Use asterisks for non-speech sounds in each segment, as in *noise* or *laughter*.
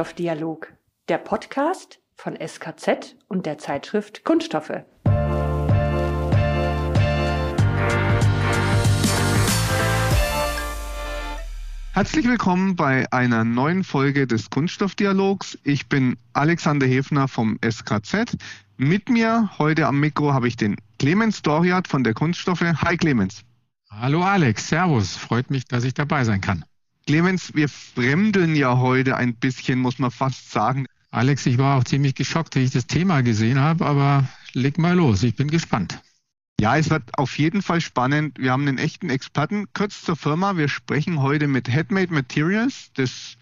Kunststoffdialog, der Podcast von SKZ und der Zeitschrift Kunststoffe. Herzlich willkommen bei einer neuen Folge des Kunststoffdialogs. Ich bin Alexander Hefner vom SKZ. Mit mir heute am Mikro habe ich den Clemens Doriat von der Kunststoffe. Hi Clemens. Hallo Alex, Servus. Freut mich, dass ich dabei sein kann. Clemens, wir fremdeln ja heute ein bisschen, muss man fast sagen. Alex, ich war auch ziemlich geschockt, wie ich das Thema gesehen habe, aber leg mal los, ich bin gespannt. Ja, es wird auf jeden Fall spannend. Wir haben einen echten Experten. Kurz zur Firma. Wir sprechen heute mit Headmade Materials. Das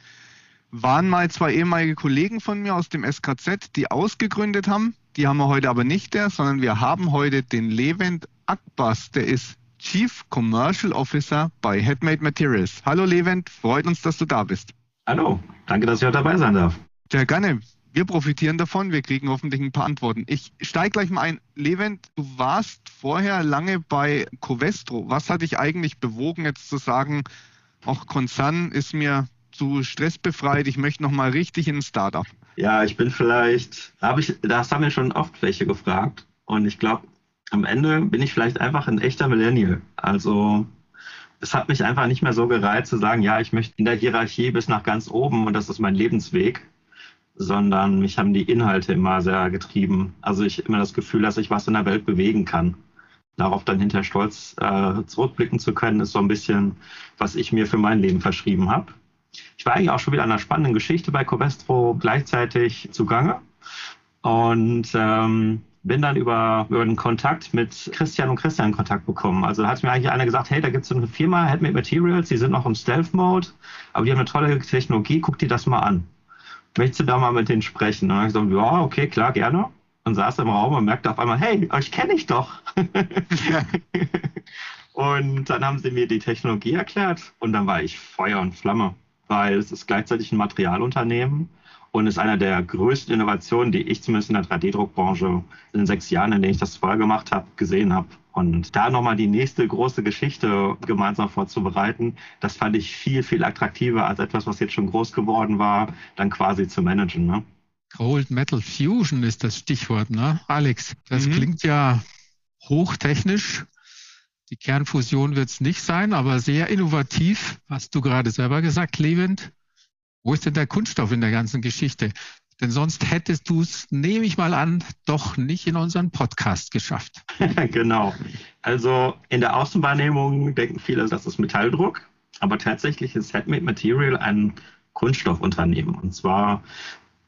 waren mal zwei ehemalige Kollegen von mir aus dem SKZ, die ausgegründet haben. Die haben wir heute aber nicht der, sondern wir haben heute den Levent Akbas. Der ist Chief Commercial Officer bei Headmade Materials. Hallo Levent, freut uns, dass du da bist. Hallo, danke, dass ich heute dabei sein darf. Sehr gerne. Wir profitieren davon, wir kriegen hoffentlich ein paar Antworten. Ich steige gleich mal ein. Levent, du warst vorher lange bei Covestro. Was hat dich eigentlich bewogen, jetzt zu sagen, auch Konzern ist mir zu stressbefreit, ich möchte nochmal richtig in ein Startup? Ja, ich bin vielleicht, hab ich, das haben mir schon oft welche gefragt. Und ich glaube, am Ende bin ich vielleicht einfach ein echter Millennial. Also es hat mich einfach nicht mehr so gereizt zu sagen, ja, ich möchte in der Hierarchie bis nach ganz oben und das ist mein Lebensweg, sondern mich haben die Inhalte immer sehr getrieben. Also ich immer das Gefühl, dass ich was in der Welt bewegen kann. Darauf dann hinter stolz äh, zurückblicken zu können, ist so ein bisschen, was ich mir für mein Leben verschrieben habe. Ich war eigentlich auch schon wieder an einer spannenden Geschichte bei Covestro gleichzeitig zugange. Und ähm, bin dann über, über einen Kontakt mit Christian und Christian in Kontakt bekommen. Also da hat mir eigentlich einer gesagt, hey, da gibt es so eine Firma, Headmade Materials, die sind noch im Stealth-Mode, aber die haben eine tolle Technologie, guck dir das mal an. Möchtest du da mal mit denen sprechen? Und dann habe ich gesagt, ja, okay, klar, gerne. Und saß im Raum und merkte auf einmal, hey, euch kenne ich doch. *laughs* und dann haben sie mir die Technologie erklärt und dann war ich Feuer und Flamme, weil es ist gleichzeitig ein Materialunternehmen und ist einer der größten Innovationen, die ich zumindest in der 3D-Druckbranche in den sechs Jahren, in denen ich das vorher gemacht habe, gesehen habe. Und da nochmal die nächste große Geschichte gemeinsam vorzubereiten, das fand ich viel, viel attraktiver als etwas, was jetzt schon groß geworden war, dann quasi zu managen. Ne? Cold Metal Fusion ist das Stichwort, ne? Alex, das mhm. klingt ja hochtechnisch. Die Kernfusion wird es nicht sein, aber sehr innovativ, hast du gerade selber gesagt, Levent. Wo ist denn der Kunststoff in der ganzen Geschichte? Denn sonst hättest du es, nehme ich mal an, doch nicht in unseren Podcast geschafft. *laughs* genau. Also in der Außenwahrnehmung denken viele, das ist Metalldruck. Aber tatsächlich ist Headmade Material ein Kunststoffunternehmen. Und zwar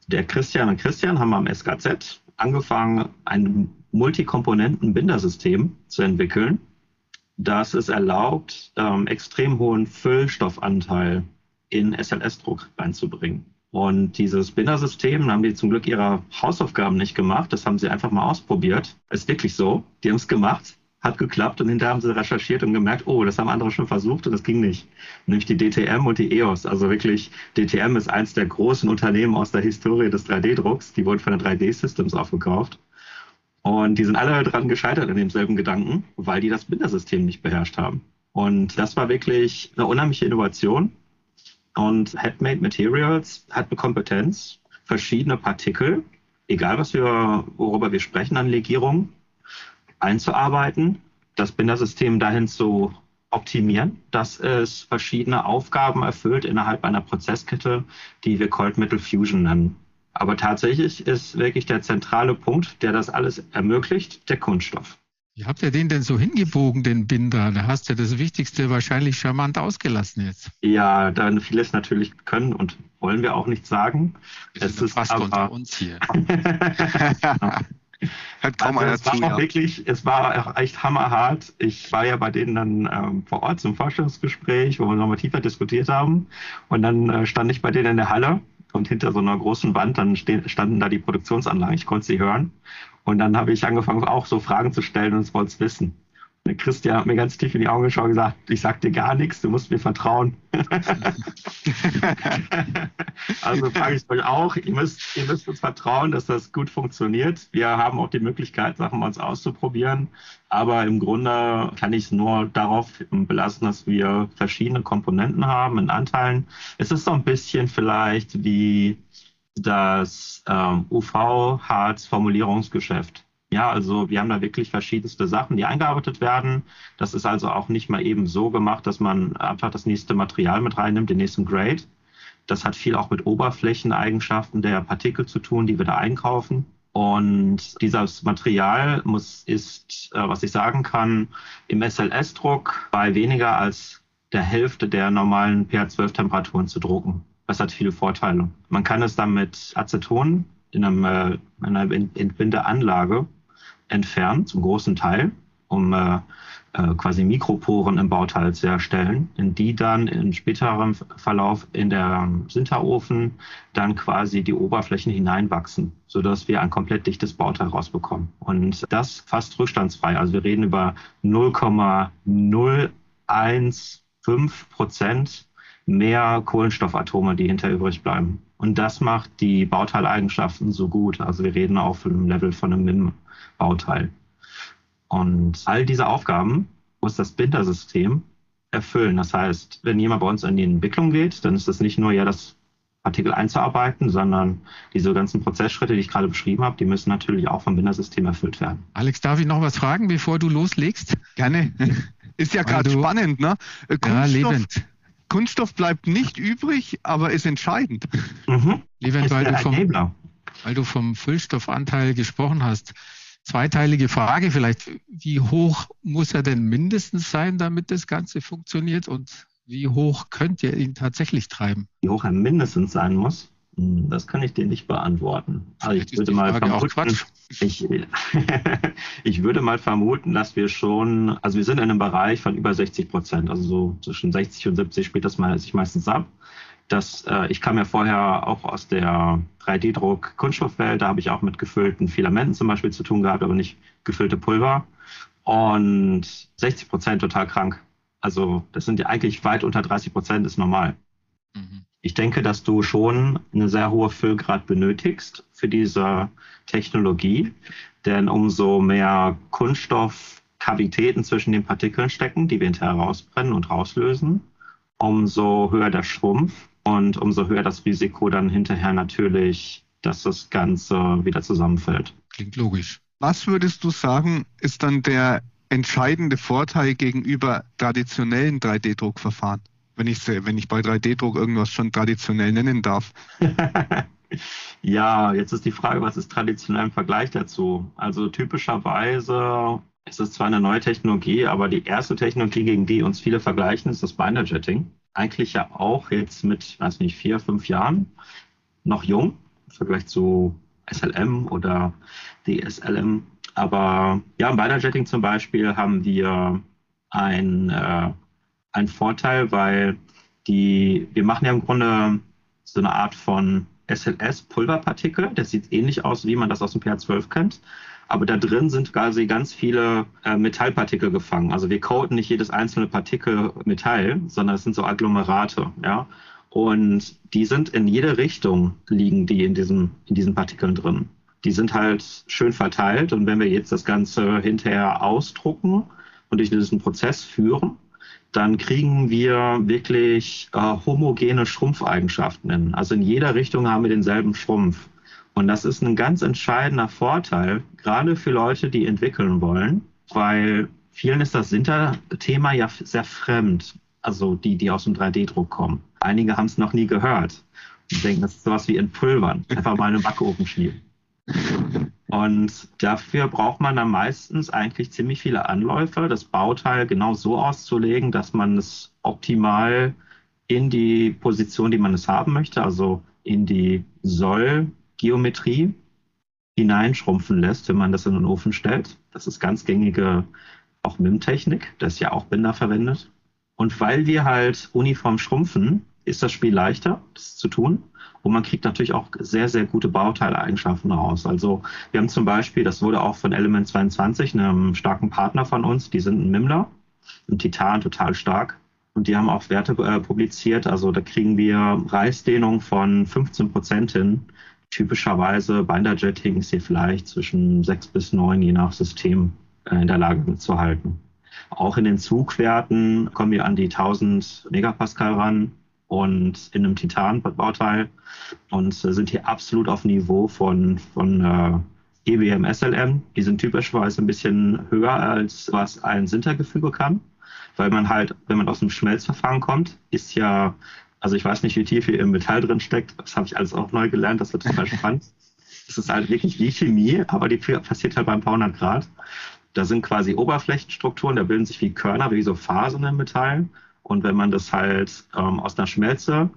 der Christian und Christian haben am SKZ angefangen, ein Multikomponenten-Bindersystem zu entwickeln, das es erlaubt, ähm, extrem hohen Füllstoffanteil in SLS-Druck reinzubringen. Und dieses Bindersystem haben die zum Glück ihre Hausaufgaben nicht gemacht. Das haben sie einfach mal ausprobiert. Ist wirklich so. Die haben es gemacht, hat geklappt und hinterher haben sie recherchiert und gemerkt, oh, das haben andere schon versucht und das ging nicht. Nämlich die DTM und die EOS. Also wirklich, DTM ist eins der großen Unternehmen aus der Historie des 3D-Drucks. Die wurden von der 3D-Systems aufgekauft. Und die sind alle dran gescheitert in demselben Gedanken, weil die das Bindersystem nicht beherrscht haben. Und das war wirklich eine unheimliche Innovation. Und Headmade Materials hat eine Kompetenz, verschiedene Partikel, egal was wir, worüber wir sprechen an Legierung, einzuarbeiten, das Bindersystem dahin zu optimieren, dass es verschiedene Aufgaben erfüllt innerhalb einer Prozesskette, die wir Cold Metal Fusion nennen. Aber tatsächlich ist wirklich der zentrale Punkt, der das alles ermöglicht, der Kunststoff. Wie habt ihr den denn so hingebogen, den Binder? Da hast du das Wichtigste wahrscheinlich charmant ausgelassen jetzt. Ja, dann vieles natürlich können und wollen wir auch nicht sagen. Wir es ist fast aber, unter uns hier. *laughs* Hat kaum also es war auch wirklich, es war auch echt hammerhart. Ich war ja bei denen dann ähm, vor Ort zum Vorstellungsgespräch, wo wir nochmal tiefer diskutiert haben. Und dann äh, stand ich bei denen in der Halle und hinter so einer großen Wand, dann standen da die Produktionsanlagen. Ich konnte sie hören. Und dann habe ich angefangen, auch so Fragen zu stellen und es wollte wissen. Christian hat mir ganz tief in die Augen geschaut und gesagt, ich sag dir gar nichts, du musst mir vertrauen. *laughs* also frage ich euch auch, ihr müsst, ihr müsst uns vertrauen, dass das gut funktioniert. Wir haben auch die Möglichkeit, Sachen uns auszuprobieren. Aber im Grunde kann ich es nur darauf belassen, dass wir verschiedene Komponenten haben in Anteilen. Es ist so ein bisschen vielleicht wie das ähm, UV-Harz-Formulierungsgeschäft. Ja, also wir haben da wirklich verschiedenste Sachen, die eingearbeitet werden. Das ist also auch nicht mal eben so gemacht, dass man einfach das nächste Material mit reinnimmt, den nächsten Grade. Das hat viel auch mit Oberflächeneigenschaften der Partikel zu tun, die wir da einkaufen. Und dieses Material muss, ist, äh, was ich sagen kann, im SLS-Druck bei weniger als der Hälfte der normalen pH12-Temperaturen zu drucken. Das hat viele Vorteile. Man kann es dann mit Aceton in, einem, äh, in einer Entbindeanlage entfernt, zum großen Teil, um äh, äh, quasi Mikroporen im Bauteil zu erstellen, in die dann in späterem Verlauf in der Sinterofen dann quasi die Oberflächen hineinwachsen, sodass wir ein komplett dichtes Bauteil rausbekommen. Und das fast rückstandsfrei. Also wir reden über 0,015 Prozent mehr Kohlenstoffatome, die hinter übrig bleiben. Und das macht die Bauteileigenschaften so gut. Also wir reden auf einem Level von einem MIM-Bauteil. Und all diese Aufgaben muss das Bindersystem erfüllen. Das heißt, wenn jemand bei uns in die Entwicklung geht, dann ist das nicht nur ja das Partikel einzuarbeiten, sondern diese ganzen Prozessschritte, die ich gerade beschrieben habe, die müssen natürlich auch vom Bindersystem erfüllt werden. Alex, darf ich noch was fragen, bevor du loslegst? Gerne. *laughs* Ist ja gerade spannend, ne? Kunststoff, ja, lebend. Kunststoff bleibt nicht übrig, aber ist entscheidend. Mhm. Levent, weil du, vom, weil du vom Füllstoffanteil gesprochen hast. Zweiteilige Frage vielleicht. Wie hoch muss er denn mindestens sein, damit das Ganze funktioniert? Und wie hoch könnt ihr ihn tatsächlich treiben? Wie hoch er mindestens sein muss? Hm, das kann ich dir nicht beantworten. Also ich würde mal vermuten, ich, *laughs* ich, würde mal vermuten, dass wir schon, also wir sind in einem Bereich von über 60 Prozent, also so zwischen 60 und 70 spielt das mal sich meistens ab. Das, äh, ich kam ja vorher auch aus der 3D-Druck Kunststoffwelt, da habe ich auch mit gefüllten Filamenten zum Beispiel zu tun gehabt, aber nicht gefüllte Pulver. Und 60 Prozent total krank. Also das sind ja eigentlich weit unter 30 Prozent ist normal. Mhm. Ich denke, dass du schon eine sehr hohe Füllgrad benötigst für diese Technologie, denn umso mehr Kunststoffkavitäten zwischen den Partikeln stecken, die wir hinterher rausbrennen und rauslösen, umso höher der Schrumpf und umso höher das Risiko dann hinterher natürlich, dass das Ganze wieder zusammenfällt. Klingt logisch. Was würdest du sagen, ist dann der entscheidende Vorteil gegenüber traditionellen 3D-Druckverfahren? Wenn ich, wenn ich bei 3D-Druck irgendwas schon traditionell nennen darf. *laughs* ja, jetzt ist die Frage, was ist traditionell im Vergleich dazu? Also typischerweise ist es zwar eine neue Technologie, aber die erste Technologie, gegen die uns viele vergleichen, ist das Binder Jetting. Eigentlich ja auch jetzt mit, weiß nicht, vier, fünf Jahren noch jung im Vergleich zu SLM oder DSLM. Aber ja, im Binder Jetting zum Beispiel haben wir ein äh, ein Vorteil, weil die, wir machen ja im Grunde so eine Art von SLS-Pulverpartikel. Das sieht ähnlich aus, wie man das aus dem pH12 kennt. Aber da drin sind quasi ganz viele äh, Metallpartikel gefangen. Also wir coaten nicht jedes einzelne Partikel Metall, sondern es sind so Agglomerate, ja. Und die sind in jede Richtung liegen die in diesem, in diesen Partikeln drin. Die sind halt schön verteilt. Und wenn wir jetzt das Ganze hinterher ausdrucken und durch diesen Prozess führen, dann kriegen wir wirklich äh, homogene Schrumpfeigenschaften. Also in jeder Richtung haben wir denselben Schrumpf. Und das ist ein ganz entscheidender Vorteil, gerade für Leute, die entwickeln wollen, weil vielen ist das Sinter-Thema ja sehr fremd. Also die, die aus dem 3D-Druck kommen. Einige haben es noch nie gehört und denken, das ist sowas wie in Pulvern. Einfach mal in den Backofen schieben. *laughs* Und dafür braucht man dann meistens eigentlich ziemlich viele Anläufe, das Bauteil genau so auszulegen, dass man es optimal in die Position, die man es haben möchte, also in die Sollgeometrie hineinschrumpfen lässt, wenn man das in den Ofen stellt. Das ist ganz gängige auch MIM-Technik, das ja auch Binder verwendet. Und weil wir halt uniform schrumpfen, ist das Spiel leichter, das zu tun. Und man kriegt natürlich auch sehr, sehr gute Bauteileigenschaften raus. Also wir haben zum Beispiel, das wurde auch von Element 22, einem starken Partner von uns, die sind ein Mimmler, ein Titan, total stark. Und die haben auch Werte äh, publiziert. Also da kriegen wir Reißdehnung von 15 Prozent hin. Typischerweise Binderjetting ist hier vielleicht zwischen 6 bis 9, je nach System, äh, in der Lage zu halten. Auch in den Zugwerten kommen wir an die 1000 Megapascal ran und in einem Titan-Bauteil und sind hier absolut auf Niveau von, von äh, EBM SLM. Die sind typischerweise ein bisschen höher als was ein Sintergefüge kann, weil man halt, wenn man aus dem Schmelzverfahren kommt, ist ja, also ich weiß nicht, wie tief hier im Metall drin steckt, das habe ich alles auch neu gelernt, das wird total spannend. *laughs* Es ist halt wirklich wie Chemie, aber die passiert halt beim paar hundert Grad. Da sind quasi Oberflächenstrukturen, da bilden sich wie Körner, wie so Fasern im Metall. Und wenn man das halt ähm, aus einer Schmelze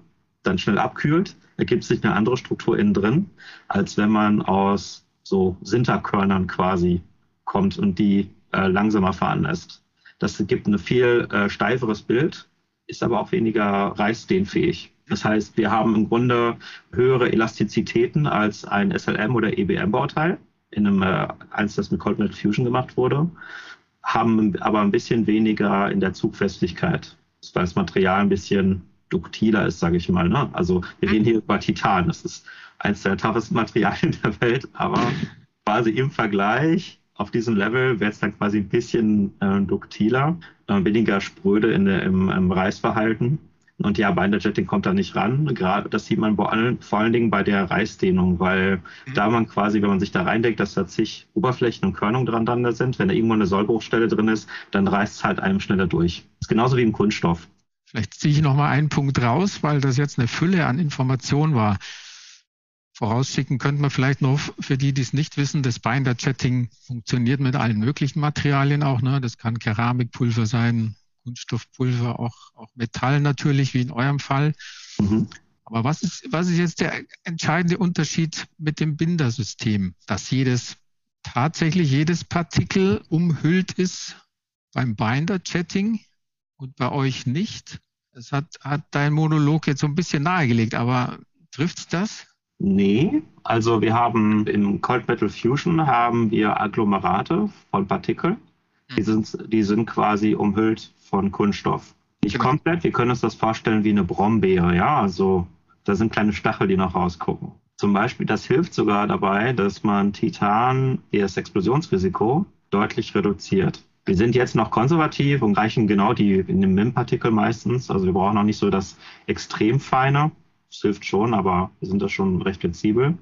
dann schnell abkühlt, ergibt sich eine andere Struktur innen drin, als wenn man aus so Sinterkörnern quasi kommt und die äh, langsamer fahren lässt. Das gibt ein viel äh, steiferes Bild, ist aber auch weniger reißdehnfähig. Das heißt, wir haben im Grunde höhere Elastizitäten als ein SLM oder EBM-Bauteil in einem äh, eins, das mit Cold Melt Fusion gemacht wurde, haben aber ein bisschen weniger in der Zugfestigkeit, weil das Material ein bisschen duktiler ist, sage ich mal. Ne? Also wir reden hier über Titan, das ist eines der toughesten Materialien *laughs* der Welt, aber quasi im Vergleich auf diesem Level wäre es dann quasi ein bisschen äh, duktiler, äh, weniger spröde in der, im, im Reißverhalten. Und ja, Binderjetting kommt da nicht ran. Gerade das sieht man vor allen, vor allen Dingen bei der Reißdehnung, weil mhm. da man quasi, wenn man sich da reindenkt, dass da zig Oberflächen und Körnungen dran, dran sind, wenn da irgendwo eine Sollbruchstelle drin ist, dann reißt es halt einem schneller durch. Das ist genauso wie im Kunststoff. Vielleicht ziehe ich noch mal einen Punkt raus, weil das jetzt eine Fülle an Informationen war. Vorausschicken könnte man vielleicht noch für die, die es nicht wissen, das Binder-Chatting funktioniert mit allen möglichen Materialien auch. Ne? Das kann Keramikpulver sein, Kunststoffpulver, auch, auch Metall natürlich, wie in eurem Fall. Mhm. Aber was ist, was ist jetzt der entscheidende Unterschied mit dem Bindersystem, dass jedes, tatsächlich jedes Partikel umhüllt ist beim Binder-Chatting und bei euch nicht? Das hat, hat dein Monolog jetzt so ein bisschen nahegelegt, aber trifft's das? Nee, also wir haben im Cold Metal Fusion haben wir Agglomerate von Partikeln. Die hm. sind, die sind quasi umhüllt von Kunststoff. Nicht genau. komplett, wir können uns das vorstellen wie eine Brombeere, ja, also da sind kleine Stachel, die noch rausgucken. Zum Beispiel, das hilft sogar dabei, dass man Titan, das Explosionsrisiko, deutlich reduziert. Wir sind jetzt noch konservativ und reichen genau die in dem MIM-Partikel meistens. Also wir brauchen noch nicht so das extrem feine. Das hilft schon, aber wir sind da schon recht flexibel.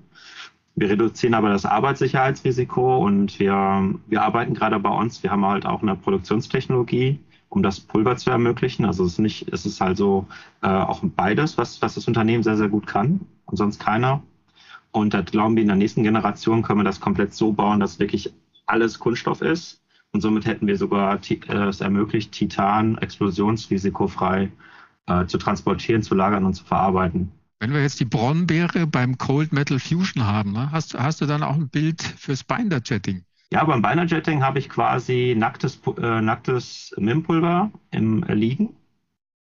Wir reduzieren aber das Arbeitssicherheitsrisiko und wir, wir arbeiten gerade bei uns. Wir haben halt auch eine Produktionstechnologie, um das Pulver zu ermöglichen. Also es ist nicht, es ist halt so äh, auch beides, was, was das Unternehmen sehr, sehr gut kann und sonst keiner. Und da glauben wir, in der nächsten Generation können wir das komplett so bauen, dass wirklich alles Kunststoff ist. Und somit hätten wir sogar äh, es ermöglicht, Titan explosionsrisikofrei äh, zu transportieren, zu lagern und zu verarbeiten. Wenn wir jetzt die Brombeere beim Cold Metal Fusion haben, ne, hast, hast du dann auch ein Bild fürs Binder-Jetting? Ja, beim Binder-Jetting habe ich quasi nacktes, äh, nacktes MIM-Pulver im äh, Liegen.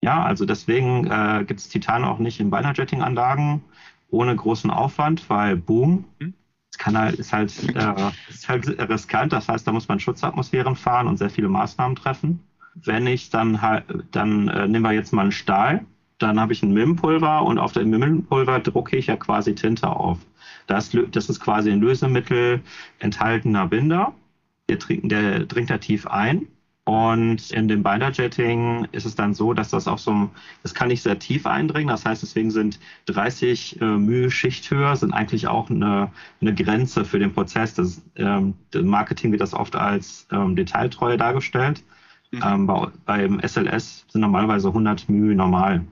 Ja, also deswegen äh, gibt es Titan auch nicht in Binder-Jetting-Anlagen ohne großen Aufwand, weil Boom, hm? halt, ist, halt, äh, ist halt riskant. Das heißt, da muss man Schutzatmosphären fahren und sehr viele Maßnahmen treffen. Wenn ich dann halt, dann äh, nehmen wir jetzt mal einen Stahl dann habe ich ein MIM-Pulver und auf dem MIM-Pulver drucke ich ja quasi Tinte auf. Das, das ist quasi ein Lösemittel enthaltener Binder. Der, der dringt da tief ein. Und in dem Binder-Jetting ist es dann so, dass das auch so, das kann nicht sehr tief eindringen. Das heißt, deswegen sind 30 äh, Mühe Schichthöhe sind eigentlich auch eine, eine Grenze für den Prozess. Das, ähm, Im Marketing wird das oft als ähm, Detailtreue dargestellt. Mhm. Ähm, bei, beim SLS sind normalerweise 100 Mühe normal.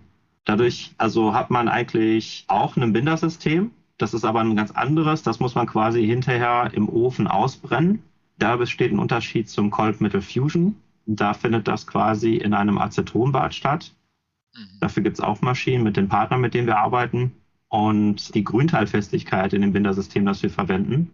Dadurch also hat man eigentlich auch ein Bindersystem. Das ist aber ein ganz anderes. Das muss man quasi hinterher im Ofen ausbrennen. Da besteht ein Unterschied zum Cold Metal Fusion. Da findet das quasi in einem Acetonbad statt. Mhm. Dafür gibt es auch Maschinen mit den Partnern, mit denen wir arbeiten. Und die Grünteilfestigkeit in dem Bindersystem, das wir verwenden,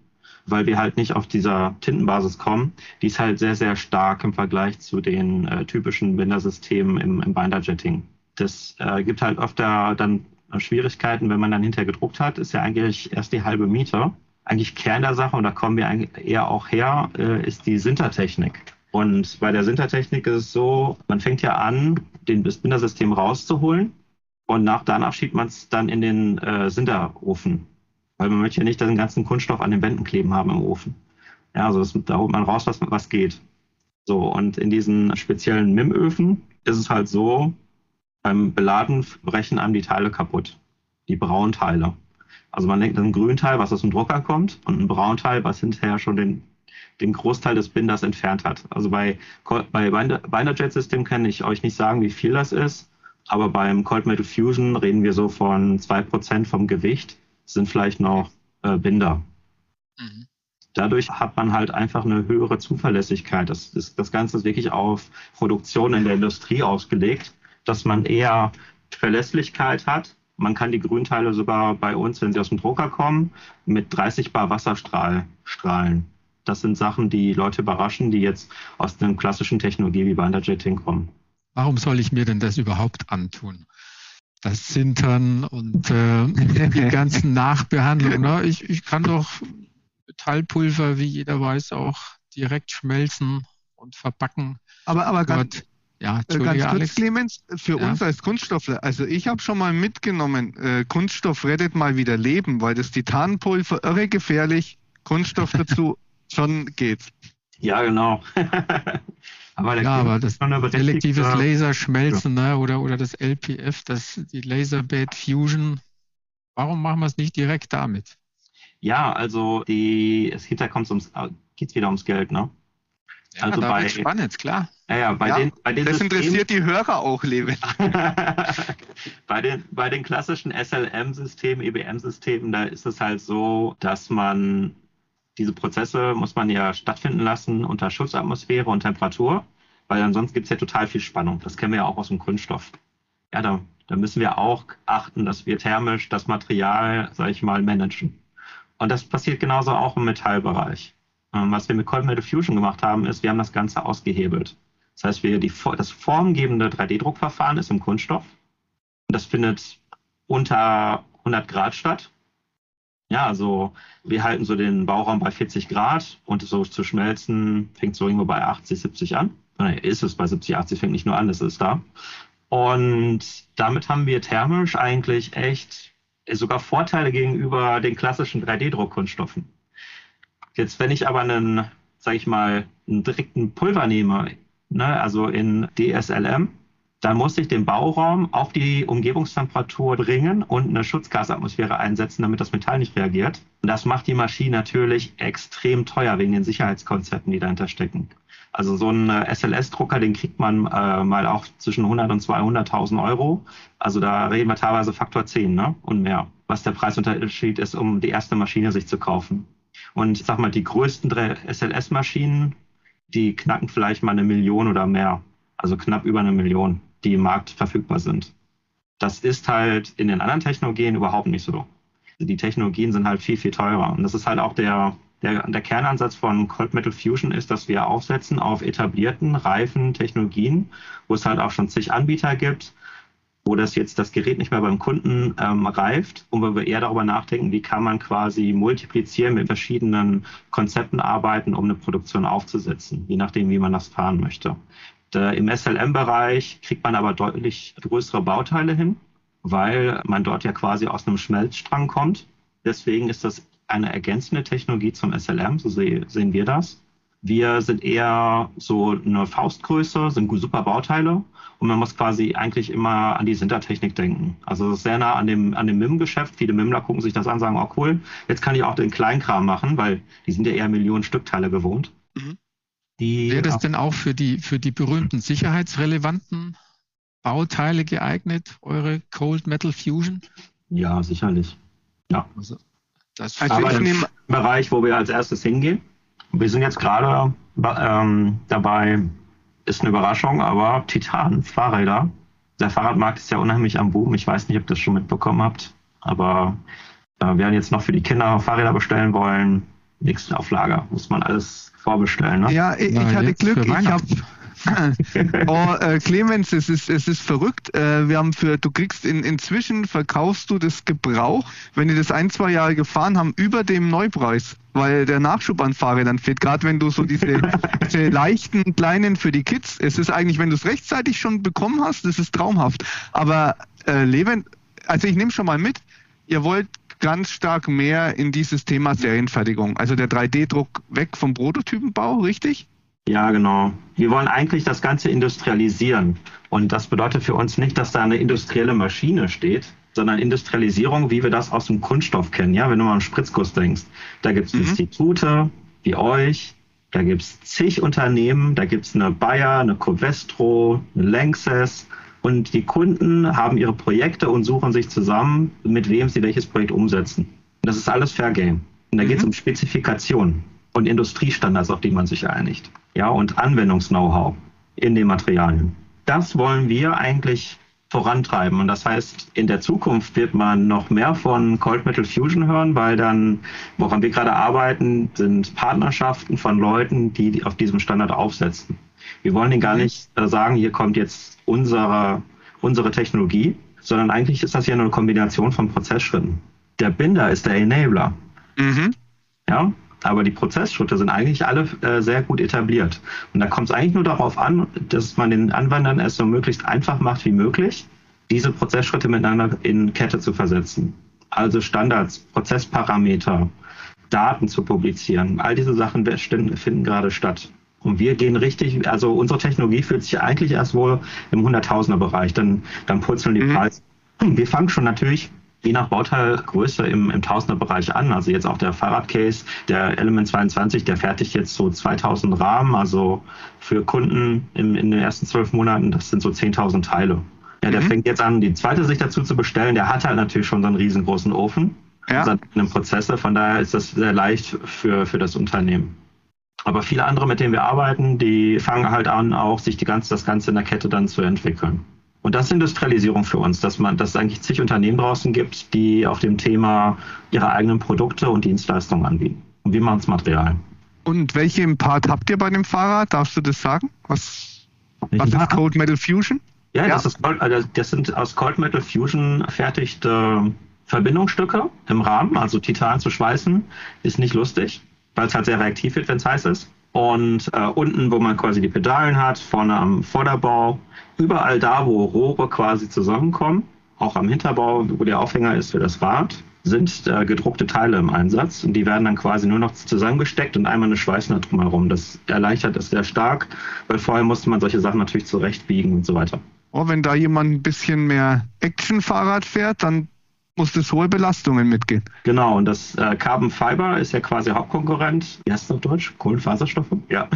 weil wir halt nicht auf dieser Tintenbasis kommen, die ist halt sehr, sehr stark im Vergleich zu den äh, typischen Bindersystemen im, im Binderjetting das äh, gibt halt öfter dann Schwierigkeiten, wenn man dann hinterher gedruckt hat, ist ja eigentlich erst die halbe Miete. Eigentlich Kern der Sache, und da kommen wir eher auch her, äh, ist die Sintertechnik. Und bei der Sintertechnik ist es so, man fängt ja an, den, das Bindersystem rauszuholen und nach, danach schiebt man es dann in den äh, Sinterofen. Weil man möchte ja nicht den ganzen Kunststoff an den Wänden kleben haben im Ofen. Ja, also das, da holt man raus, was, was geht. So, und in diesen speziellen MIM-Öfen ist es halt so, beim Beladen brechen einem die Teile kaputt. Die braunen Teile. Also man denkt an ein Grünteil, was aus dem Drucker kommt, und ein Braunteil, was hinterher schon den, den Großteil des Binders entfernt hat. Also bei, bei Binder-Jet-System kann ich euch nicht sagen, wie viel das ist, aber beim Cold Metal Fusion reden wir so von 2% vom Gewicht, sind vielleicht noch äh, Binder. Mhm. Dadurch hat man halt einfach eine höhere Zuverlässigkeit. Das, ist, das Ganze ist wirklich auf Produktion in der Industrie ausgelegt, dass man eher Verlässlichkeit hat. Man kann die Grünteile sogar bei uns, wenn sie aus dem Drucker kommen, mit 30 Bar Wasserstrahl strahlen. Das sind Sachen, die Leute überraschen, die jetzt aus der klassischen Technologie wie Binderjetting kommen. Warum soll ich mir denn das überhaupt antun? Das Sintern und äh, die ganzen Nachbehandlungen. Ne? Ich, ich kann doch Metallpulver, wie jeder weiß, auch direkt schmelzen und verbacken. Aber, aber ganz, ja, äh, ganz kurz, Alex. Clemens, für ja. uns als Kunststoffler, also ich habe schon mal mitgenommen, äh, Kunststoff rettet mal wieder Leben, weil das Titanpulver irre gefährlich, Kunststoff *laughs* dazu, schon geht's. Ja, genau. *laughs* Aber ja, aber das selektives Laserschmelzen ja. ne, oder, oder das LPF, das, die Laserbed Fusion, warum machen wir es nicht direkt damit? Ja, also die, es hinterher kommt ums, äh, wieder ums Geld, ne? Ja, also da bei, spannend, klar. Ja, ja, bei ja, den, bei den das Systemen, interessiert die Hörer auch, Levin. *laughs* bei, den, bei den klassischen SLM-Systemen, EBM-Systemen, da ist es halt so, dass man diese Prozesse muss man ja stattfinden lassen unter Schutzatmosphäre und Temperatur, weil ansonsten gibt es ja total viel Spannung. Das kennen wir ja auch aus dem Kunststoff. Ja, da, da müssen wir auch achten, dass wir thermisch das Material, sage ich mal, managen. Und das passiert genauso auch im Metallbereich. Ähm, was wir mit Cold Metal Fusion gemacht haben, ist, wir haben das Ganze ausgehebelt. Das heißt, wir die, das formgebende 3D-Druckverfahren ist im Kunststoff. Und das findet unter 100 Grad statt. Ja, also wir halten so den Bauraum bei 40 Grad und so zu schmelzen fängt so irgendwo bei 80, 70 an. Nein, ist es bei 70, 80, fängt nicht nur an, das ist da. Und damit haben wir thermisch eigentlich echt sogar Vorteile gegenüber den klassischen 3D-Druckkunststoffen. Jetzt, wenn ich aber einen, sag ich mal, einen direkten Pulver nehme, ne, also in DSLM, dann muss ich den Bauraum auf die Umgebungstemperatur bringen und eine Schutzgasatmosphäre einsetzen, damit das Metall nicht reagiert. Und das macht die Maschine natürlich extrem teuer wegen den Sicherheitskonzepten, die dahinter stecken. Also so ein äh, SLS-Drucker, den kriegt man äh, mal auch zwischen 100 und 200.000 Euro. Also da reden wir teilweise Faktor 10 ne? und mehr, was der Preisunterschied ist, um die erste Maschine sich zu kaufen. Und ich sag mal, die größten SLS-Maschinen, die knacken vielleicht mal eine Million oder mehr. Also knapp über eine Million die im Markt verfügbar sind. Das ist halt in den anderen Technologien überhaupt nicht so. Die Technologien sind halt viel, viel teurer. Und das ist halt auch der, der, der Kernansatz von Cold Metal Fusion ist, dass wir aufsetzen auf etablierten, reifen Technologien, wo es halt auch schon zig Anbieter gibt, wo das jetzt das Gerät nicht mehr beim Kunden ähm, reift und wo wir eher darüber nachdenken, wie kann man quasi multiplizieren mit verschiedenen Konzepten arbeiten, um eine Produktion aufzusetzen, je nachdem, wie man das fahren möchte. Äh, Im SLM-Bereich kriegt man aber deutlich größere Bauteile hin, weil man dort ja quasi aus einem Schmelzstrang kommt. Deswegen ist das eine ergänzende Technologie zum SLM, so sehen wir das. Wir sind eher so eine Faustgröße, sind super Bauteile und man muss quasi eigentlich immer an die Sintertechnik denken. Also sehr nah an dem, an dem MIM-Geschäft. Viele MIMler gucken sich das an und sagen, oh cool, jetzt kann ich auch den Kleinkram machen, weil die sind ja eher Millionen Stückteile gewohnt. Mhm. Wäre das denn auch für die, für die berühmten sicherheitsrelevanten Bauteile geeignet, eure Cold Metal Fusion? Ja, sicherlich. Ja. Also, das also Aber im Bereich, wo wir als erstes hingehen, wir sind jetzt gerade ähm, dabei, ist eine Überraschung, aber Titan, Fahrräder. Der Fahrradmarkt ist ja unheimlich am Boom. Ich weiß nicht, ob ihr das schon mitbekommen habt, aber äh, wir werden jetzt noch für die Kinder Fahrräder bestellen wollen. Nächsten auf Lager muss man alles vorbestellen. Ne? Ja, ich, ich hatte Glück. Ich habe *laughs* oh, äh, Clemens, es ist, es ist verrückt. Äh, wir haben für, du kriegst in, inzwischen verkaufst du das Gebrauch, wenn die das ein, zwei Jahre gefahren haben, über dem Neupreis, weil der Nachschub an Fahrrädern fehlt. Gerade wenn du so diese, *laughs* diese leichten, kleinen für die Kids, es ist eigentlich, wenn du es rechtzeitig schon bekommen hast, das ist traumhaft. Aber äh, Leben, also ich nehme schon mal mit, ihr wollt ganz stark mehr in dieses Thema Serienfertigung. Also der 3D-Druck weg vom Prototypenbau, richtig? Ja, genau. Wir wollen eigentlich das Ganze industrialisieren. Und das bedeutet für uns nicht, dass da eine industrielle Maschine steht, sondern Industrialisierung, wie wir das aus dem Kunststoff kennen. Ja, wenn du mal an Spritzguss denkst, da gibt es mhm. Institute wie euch, da gibt es zig Unternehmen, da gibt es eine Bayer, eine Covestro, eine Lanxess, und die Kunden haben ihre Projekte und suchen sich zusammen, mit wem sie welches Projekt umsetzen. Und das ist alles Fair Game. Und da mhm. geht es um Spezifikationen und Industriestandards, auf die man sich einigt. Ja, und Anwendungs-Know-how in den Materialien. Das wollen wir eigentlich vorantreiben. Und das heißt, in der Zukunft wird man noch mehr von Cold Metal Fusion hören, weil dann, woran wir gerade arbeiten, sind Partnerschaften von Leuten, die auf diesem Standard aufsetzen. Wir wollen den gar mhm. nicht äh, sagen, hier kommt jetzt unsere, unsere Technologie, sondern eigentlich ist das ja nur eine Kombination von Prozessschritten. Der Binder ist der Enabler. Mhm. Ja, aber die Prozessschritte sind eigentlich alle äh, sehr gut etabliert. Und da kommt es eigentlich nur darauf an, dass man den Anwendern es so möglichst einfach macht wie möglich, diese Prozessschritte miteinander in Kette zu versetzen. Also Standards, Prozessparameter, Daten zu publizieren. All diese Sachen finden gerade statt. Und wir gehen richtig, also unsere Technologie fühlt sich eigentlich erst wohl im Hunderttausender-Bereich, dann, dann purzeln die mhm. Preise. Wir fangen schon natürlich je nach Bauteilgröße im, im Tausender-Bereich an. Also jetzt auch der Fahrradcase, der Element 22, der fertigt jetzt so 2000 Rahmen, also für Kunden im, in den ersten zwölf Monaten, das sind so 10.000 Teile. Ja, der mhm. fängt jetzt an, die zweite sich dazu zu bestellen. Der hat halt natürlich schon so einen riesengroßen Ofen, ja. seine Prozesse. Von daher ist das sehr leicht für, für das Unternehmen. Aber viele andere, mit denen wir arbeiten, die fangen halt an, auch sich die ganze, das Ganze in der Kette dann zu entwickeln. Und das ist Industrialisierung für uns, dass man, dass es eigentlich zig Unternehmen draußen gibt, die auf dem Thema ihre eigenen Produkte und Dienstleistungen anbieten. Und wir machen das Material. Und welchen Part habt ihr bei dem Fahrrad? Darfst du das sagen? Was, was ist Cold Metal Fusion? Ja, ja. Das, ist, also das sind aus Cold Metal Fusion fertigte Verbindungsstücke im Rahmen, also Titan zu schweißen, ist nicht lustig weil es halt sehr reaktiv wird, wenn es heiß ist. Und äh, unten, wo man quasi die Pedalen hat, vorne am Vorderbau, überall da, wo Rohre quasi zusammenkommen, auch am Hinterbau, wo der Aufhänger ist für das Rad, sind äh, gedruckte Teile im Einsatz und die werden dann quasi nur noch zusammengesteckt und einmal eine Schweißnaht drumherum. Das erleichtert es sehr stark, weil vorher musste man solche Sachen natürlich zurechtbiegen und so weiter. Oh, wenn da jemand ein bisschen mehr Action-Fahrrad fährt, dann muss das hohe Belastungen mitgehen. Genau, und das äh, Carbon Fiber ist ja quasi Hauptkonkurrent. Wie heißt es auf Deutsch? Kohlenfaserstoffe? Ja.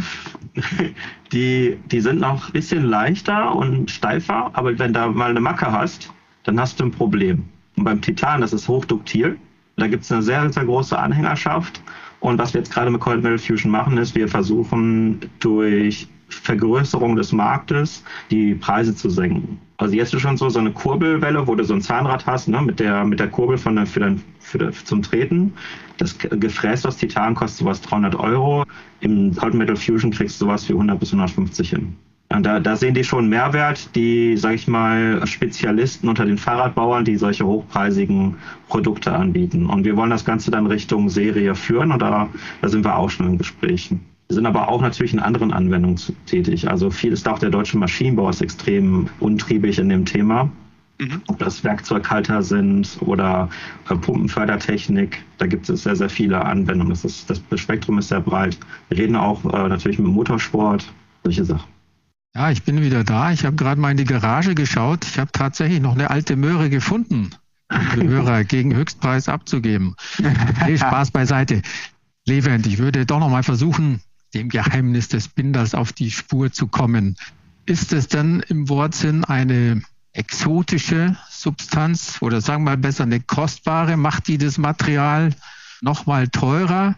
*laughs* Die, die sind noch ein bisschen leichter und steifer, aber wenn da mal eine Macke hast, dann hast du ein Problem. Und beim Titan, das ist hochduktil. Da gibt es eine sehr, sehr große Anhängerschaft. Und was wir jetzt gerade mit Cold Metal Fusion machen, ist, wir versuchen durch Vergrößerung des Marktes die Preise zu senken. Also jetzt ist schon so, so eine Kurbelwelle, wo du so ein Zahnrad hast, ne, mit der, mit der Kurbel von der, für dein, für der, zum Treten. Das Gefräß aus Titan kostet sowas 300 Euro. Im Cold Metal Fusion kriegst du sowas für 100 bis 150 hin. Und da, da sehen die schon Mehrwert, die, sag ich mal, Spezialisten unter den Fahrradbauern, die solche hochpreisigen Produkte anbieten. Und wir wollen das Ganze dann Richtung Serie führen und da, da sind wir auch schon in Gesprächen. Wir sind aber auch natürlich in anderen Anwendungen tätig. Also viel ist auch der deutsche Maschinenbau ist extrem untriebig in dem Thema. Mhm. Ob das Werkzeughalter sind oder äh, Pumpenfördertechnik, da gibt es sehr, sehr viele Anwendungen. Das, ist, das Spektrum ist sehr breit. Wir reden auch äh, natürlich mit Motorsport, solche Sachen. Ja, ich bin wieder da. Ich habe gerade mal in die Garage geschaut. Ich habe tatsächlich noch eine alte Möhre gefunden, um Hörer *laughs* gegen Höchstpreis abzugeben. Hey, Spaß beiseite. Levent, ich würde doch noch mal versuchen, dem Geheimnis des Binders auf die Spur zu kommen. Ist es denn im Wortsinn eine exotische Substanz oder sagen wir mal besser eine kostbare? Macht die das Material nochmal teurer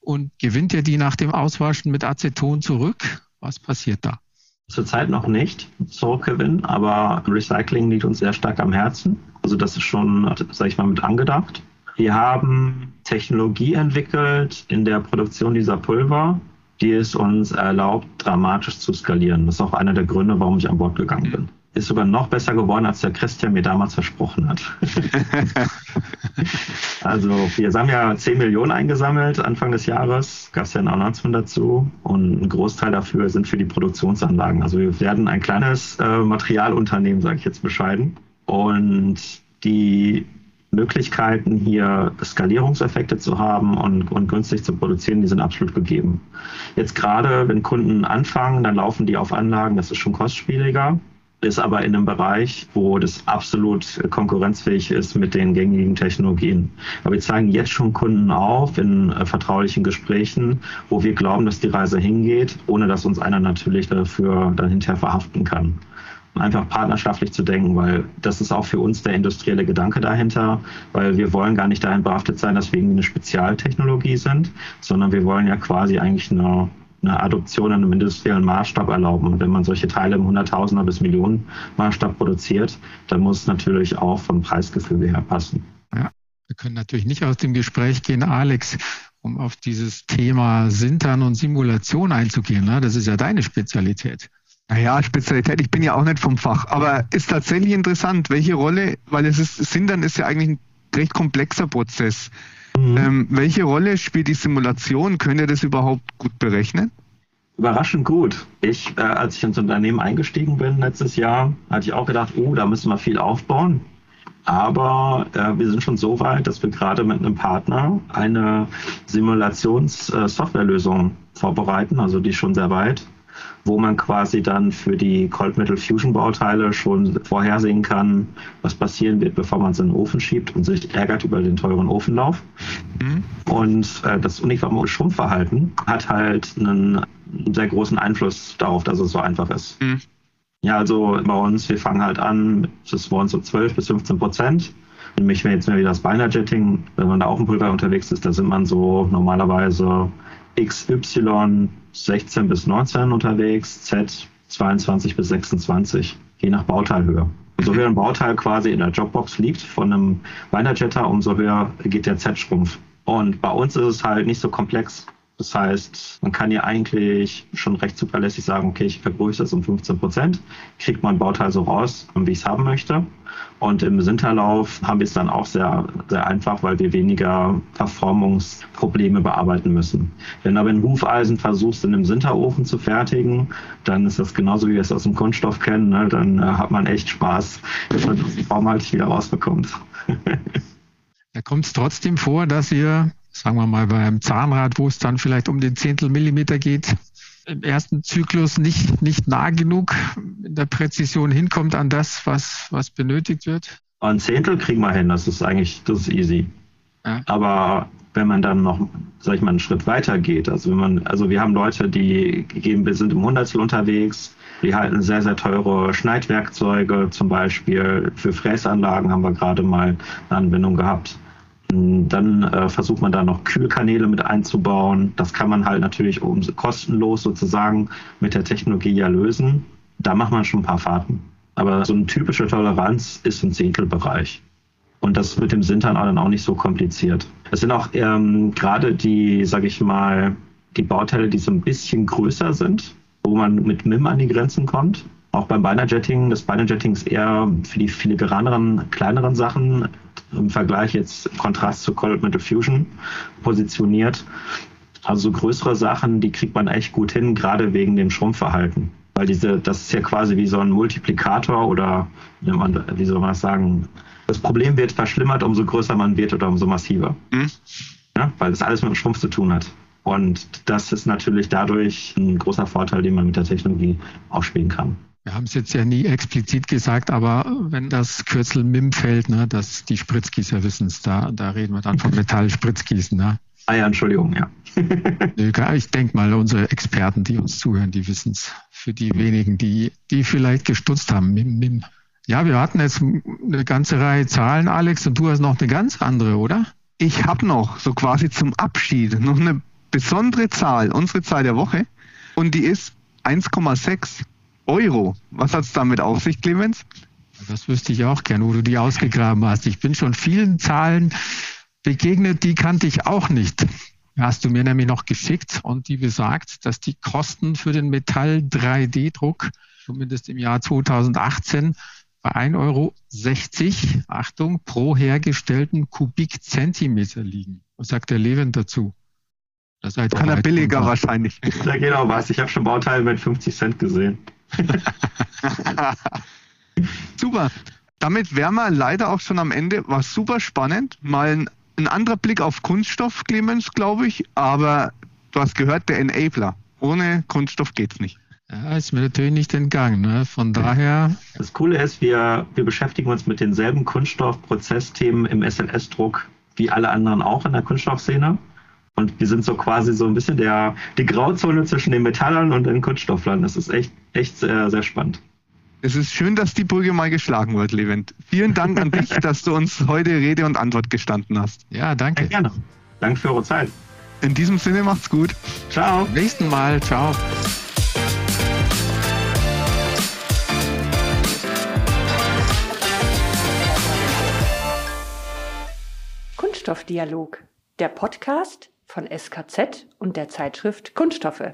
und gewinnt ihr die nach dem Auswaschen mit Aceton zurück? Was passiert da? Zurzeit noch nicht zurückgewinnen, aber Recycling liegt uns sehr stark am Herzen. Also das ist schon, sage ich mal, mit angedacht. Wir haben Technologie entwickelt in der Produktion dieser Pulver, die es uns erlaubt, dramatisch zu skalieren. Das ist auch einer der Gründe, warum ich an Bord gegangen bin. Ist sogar noch besser geworden, als der Christian mir damals versprochen hat. *laughs* also wir haben ja 10 Millionen eingesammelt Anfang des Jahres, gab es ja ein Announcement dazu und ein Großteil dafür sind für die Produktionsanlagen. Also wir werden ein kleines äh, Materialunternehmen, sage ich jetzt bescheiden. Und die Möglichkeiten, hier Skalierungseffekte zu haben und, und günstig zu produzieren, die sind absolut gegeben. Jetzt gerade, wenn Kunden anfangen, dann laufen die auf Anlagen, das ist schon kostspieliger, ist aber in einem Bereich, wo das absolut konkurrenzfähig ist mit den gängigen Technologien. Aber wir zeigen jetzt schon Kunden auf in äh, vertraulichen Gesprächen, wo wir glauben, dass die Reise hingeht, ohne dass uns einer natürlich dafür dann hinterher verhaften kann einfach partnerschaftlich zu denken, weil das ist auch für uns der industrielle Gedanke dahinter, weil wir wollen gar nicht dahin behaftet sein, dass wir irgendwie eine Spezialtechnologie sind, sondern wir wollen ja quasi eigentlich eine, eine Adoption in einem industriellen Maßstab erlauben. Und wenn man solche Teile im Hunderttausender bis Millionen Maßstab produziert, dann muss es natürlich auch vom Preisgefüge her passen. Ja, wir können natürlich nicht aus dem Gespräch gehen, Alex, um auf dieses Thema Sintern und Simulation einzugehen. Ne? Das ist ja deine Spezialität. Naja, Spezialität, ich bin ja auch nicht vom Fach, aber ist tatsächlich interessant, welche Rolle, weil es ist, Sindern ist ja eigentlich ein recht komplexer Prozess. Mhm. Ähm, welche Rolle spielt die Simulation? Könnt ihr das überhaupt gut berechnen? Überraschend gut. Ich, äh, als ich ins Unternehmen eingestiegen bin letztes Jahr, hatte ich auch gedacht, oh, da müssen wir viel aufbauen. Aber äh, wir sind schon so weit, dass wir gerade mit einem Partner eine Simulations-Softwarelösung äh, vorbereiten, also die ist schon sehr weit wo man quasi dann für die Cold Metal Fusion Bauteile schon vorhersehen kann, was passieren wird, bevor man es in den Ofen schiebt und sich ärgert über den teuren Ofenlauf. Mhm. Und äh, das uniforme Schrumpfverhalten hat halt einen, einen, sehr großen Einfluss darauf, dass es so einfach ist. Mhm. Ja, also bei uns, wir fangen halt an, das waren so 12 bis 15 Prozent. Nämlich, wenn jetzt mal wieder das Binder Jetting, wenn man da auch im Pulver unterwegs ist, da sind man so normalerweise XY 16 bis 19 unterwegs, Z 22 bis 26, je nach Bauteilhöhe. Umso höher ein Bauteil quasi in der Jobbox liegt von einem Weinerjetter, umso höher geht der Z-Schrumpf. Und bei uns ist es halt nicht so komplex. Das heißt, man kann ja eigentlich schon recht zuverlässig sagen, okay, ich vergrößere es um 15 Prozent, kriegt mein Bauteil so raus, wie ich es haben möchte. Und im Sinterlauf haben wir es dann auch sehr, sehr einfach, weil wir weniger Verformungsprobleme bearbeiten müssen. Wenn du aber ein Hufeisen versuchst, in einem Sinterofen zu fertigen, dann ist das genauso, wie wir es aus dem Kunststoff kennen. Ne? Dann äh, hat man echt Spaß, wenn man die Form halt wieder rausbekommt. *laughs* da kommt es trotzdem vor, dass ihr sagen wir mal beim Zahnrad, wo es dann vielleicht um den Zehntel Millimeter geht, im ersten Zyklus nicht, nicht nah genug in der Präzision hinkommt an das, was, was benötigt wird? Ein Zehntel kriegen wir hin, das ist eigentlich, das ist easy. Ja. Aber wenn man dann noch, sag ich mal, einen Schritt weiter geht, also wenn man, also wir haben Leute, die geben, wir sind im Hundertstel unterwegs, die halten sehr, sehr teure Schneidwerkzeuge, zum Beispiel für Fräsanlagen haben wir gerade mal eine Anwendung gehabt. Dann äh, versucht man da noch Kühlkanäle mit einzubauen. Das kann man halt natürlich um, kostenlos sozusagen mit der Technologie ja lösen. Da macht man schon ein paar Fahrten. Aber so eine typische Toleranz ist im Zehntelbereich. Und das mit dem Sintern dann auch nicht so kompliziert. Es sind auch ähm, gerade die, sag ich mal, die Bauteile, die so ein bisschen größer sind, wo man mit MIM an die Grenzen kommt. Auch beim Binerjetting, das Binerjetting ist eher für die filigraneren, kleineren Sachen im Vergleich jetzt im Kontrast zu Cold Metal Fusion positioniert. Also so größere Sachen, die kriegt man echt gut hin, gerade wegen dem Schrumpfverhalten. Weil diese, das ist ja quasi wie so ein Multiplikator oder wie soll man das sagen? Das Problem wird verschlimmert, umso größer man wird oder umso massiver. Mhm. Ja, weil das alles mit dem Schrumpf zu tun hat. Und das ist natürlich dadurch ein großer Vorteil, den man mit der Technologie aufspielen kann. Wir haben es jetzt ja nie explizit gesagt, aber wenn das Kürzel MIM fällt, ne, dass die Spritzgießer wissen es, da, da reden wir dann von Metallspritzgießen. Ne? Ah ja, Entschuldigung, ja. *laughs* ich denke mal, unsere Experten, die uns zuhören, die wissen es. Für die wenigen, die, die vielleicht gestutzt haben, MIM, MIM. Ja, wir hatten jetzt eine ganze Reihe Zahlen, Alex, und du hast noch eine ganz andere, oder? Ich habe noch so quasi zum Abschied noch eine besondere Zahl, unsere Zahl der Woche, und die ist 1,6. Euro. Was hat es damit auf sich, Clemens? Das wüsste ich auch gern, wo du die ausgegraben hast. Ich bin schon vielen Zahlen begegnet, die kannte ich auch nicht. hast du mir nämlich noch geschickt und die besagt, dass die Kosten für den Metall 3D-Druck, zumindest im Jahr 2018, bei 1,60 Euro, Achtung, pro hergestellten Kubikzentimeter liegen. Was sagt der Levin dazu? Das heißt Kann er billiger wahrscheinlich. Da geht auch was. Ich habe schon Bauteile mit 50 Cent gesehen. *laughs* Super. Damit wären wir leider auch schon am Ende. War super spannend. Mal ein, ein anderer Blick auf Kunststoff, Clemens, glaube ich. Aber du hast gehört, der Enabler. Ohne Kunststoff geht's nicht. Ja, ist mir natürlich nicht entgangen. Ne? Von daher. Das Coole ist, wir, wir beschäftigen uns mit denselben Kunststoffprozessthemen im SLS-Druck wie alle anderen auch in der Kunststoffszene. Und wir sind so quasi so ein bisschen der, die Grauzone zwischen den Metallern und den Kunststofflern. Das ist echt, echt sehr, sehr spannend. Es ist schön, dass die Brücke mal geschlagen wird, Levent. Vielen Dank an dich, *laughs* dass du uns heute Rede und Antwort gestanden hast. Ja, danke. Ja, gerne. Danke für eure Zeit. In diesem Sinne macht's gut. Ciao. Nächsten Mal. Ciao. Kunststoffdialog, der Podcast von SKZ und der Zeitschrift Kunststoffe.